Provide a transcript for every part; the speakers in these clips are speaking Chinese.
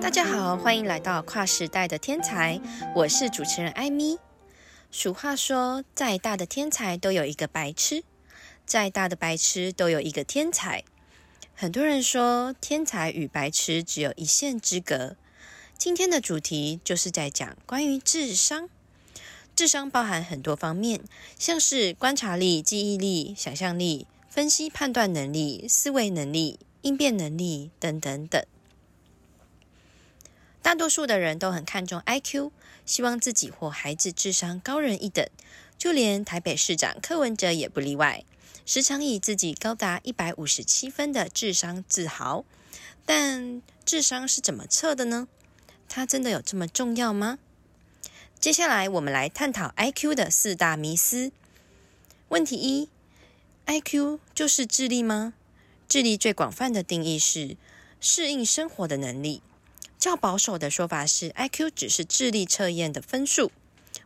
大家好，欢迎来到跨时代的天才，我是主持人艾米。俗话说，再大的天才都有一个白痴，再大的白痴都有一个天才。很多人说，天才与白痴只有一线之隔。今天的主题就是在讲关于智商。智商包含很多方面，像是观察力、记忆力、想象力、分析判断能力、思维能力、应变能力等等等。大多数的人都很看重 IQ，希望自己或孩子智商高人一等，就连台北市长柯文哲也不例外，时常以自己高达一百五十七分的智商自豪。但智商是怎么测的呢？它真的有这么重要吗？接下来我们来探讨 IQ 的四大迷思。问题一：IQ 就是智力吗？智力最广泛的定义是适应生活的能力。较保守的说法是，IQ 只是智力测验的分数，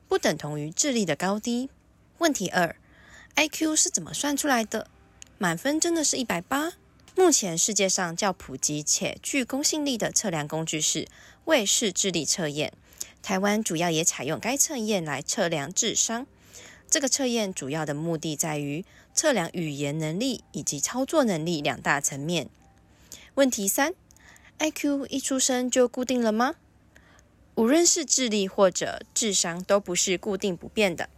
不等同于智力的高低。问题二：IQ 是怎么算出来的？满分真的是一百八？目前世界上较普及且具公信力的测量工具是卫士智力测验，台湾主要也采用该测验来测量智商。这个测验主要的目的在于测量语言能力以及操作能力两大层面。问题三。IQ 一出生就固定了吗？无论是智力或者智商，都不是固定不变的。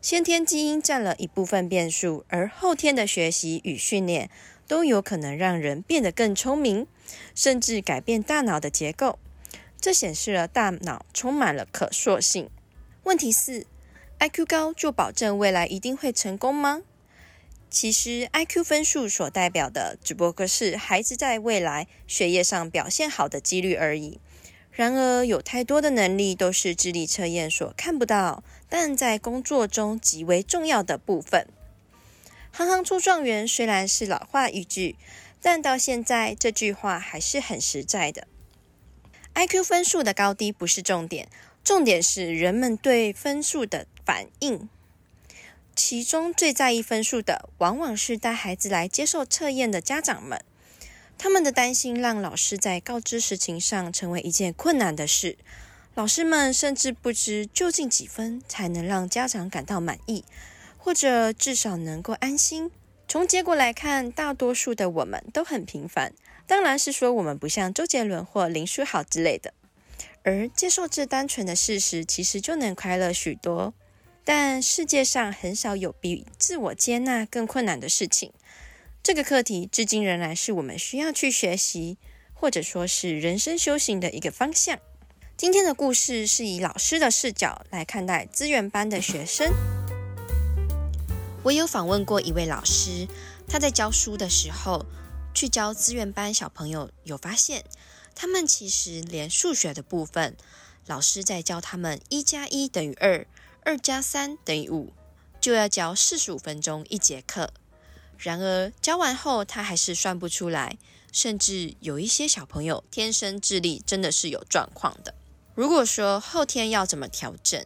先天基因占了一部分变数，而后天的学习与训练都有可能让人变得更聪明，甚至改变大脑的结构。这显示了大脑充满了可塑性。问题四：IQ 高就保证未来一定会成功吗？其实，IQ 分数所代表的只不过是孩子在未来学业上表现好的几率而已。然而，有太多的能力都是智力测验所看不到，但在工作中极为重要的部分。行行出状元虽然是老话一句，但到现在这句话还是很实在的。IQ 分数的高低不是重点，重点是人们对分数的反应。其中最在意分数的，往往是带孩子来接受测验的家长们。他们的担心让老师在告知实情上成为一件困难的事。老师们甚至不知究竟几分才能让家长感到满意，或者至少能够安心。从结果来看，大多数的我们都很平凡。当然是说我们不像周杰伦或林书豪之类的。而接受这单纯的事实，其实就能快乐许多。但世界上很少有比自我接纳更困难的事情。这个课题至今仍然是我们需要去学习，或者说是人生修行的一个方向。今天的故事是以老师的视角来看待资源班的学生。我有访问过一位老师，他在教书的时候去教资源班小朋友，有发现他们其实连数学的部分，老师在教他们一加一等于二。二加三等于五，就要教四十五分钟一节课。然而教完后，他还是算不出来，甚至有一些小朋友天生智力真的是有状况的。如果说后天要怎么调整，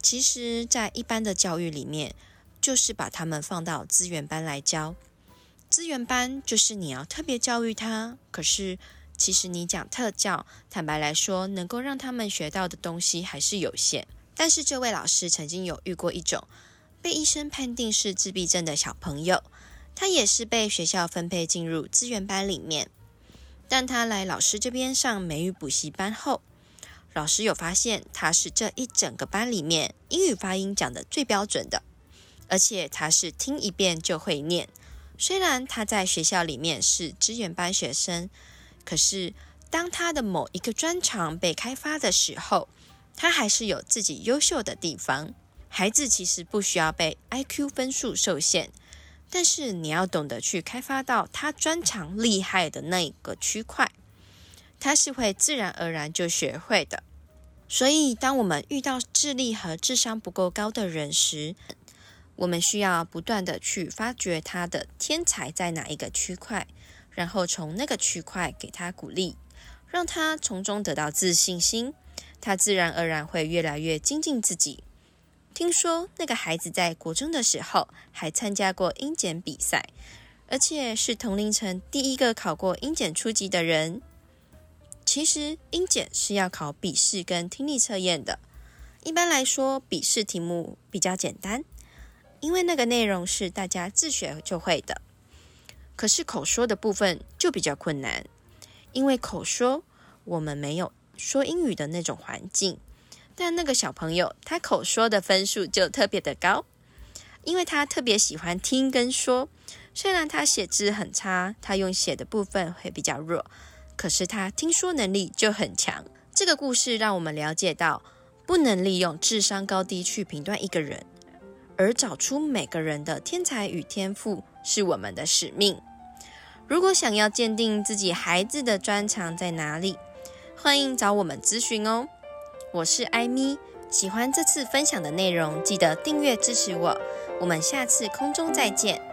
其实，在一般的教育里面，就是把他们放到资源班来教。资源班就是你要特别教育他，可是其实你讲特教，坦白来说，能够让他们学到的东西还是有限。但是这位老师曾经有遇过一种被医生判定是自闭症的小朋友，他也是被学校分配进入资源班里面。但他来老师这边上美语补习班后，老师有发现他是这一整个班里面英语发音讲的最标准的，而且他是听一遍就会念。虽然他在学校里面是资源班学生，可是当他的某一个专长被开发的时候，他还是有自己优秀的地方。孩子其实不需要被 IQ 分数受限，但是你要懂得去开发到他专长厉害的那一个区块，他是会自然而然就学会的。所以，当我们遇到智力和智商不够高的人时，我们需要不断的去发掘他的天才在哪一个区块，然后从那个区块给他鼓励，让他从中得到自信心。他自然而然会越来越精进自己。听说那个孩子在国中的时候还参加过英检比赛，而且是同龄层第一个考过英检初级的人。其实英检是要考笔试跟听力测验的。一般来说，笔试题目比较简单，因为那个内容是大家自学就会的。可是口说的部分就比较困难，因为口说我们没有说英语的那种环境。但那个小朋友他口说的分数就特别的高，因为他特别喜欢听跟说。虽然他写字很差，他用写的部分会比较弱，可是他听说能力就很强。这个故事让我们了解到。不能利用智商高低去评断一个人，而找出每个人的天才与天赋是我们的使命。如果想要鉴定自己孩子的专长在哪里，欢迎找我们咨询哦。我是艾咪，喜欢这次分享的内容，记得订阅支持我。我们下次空中再见。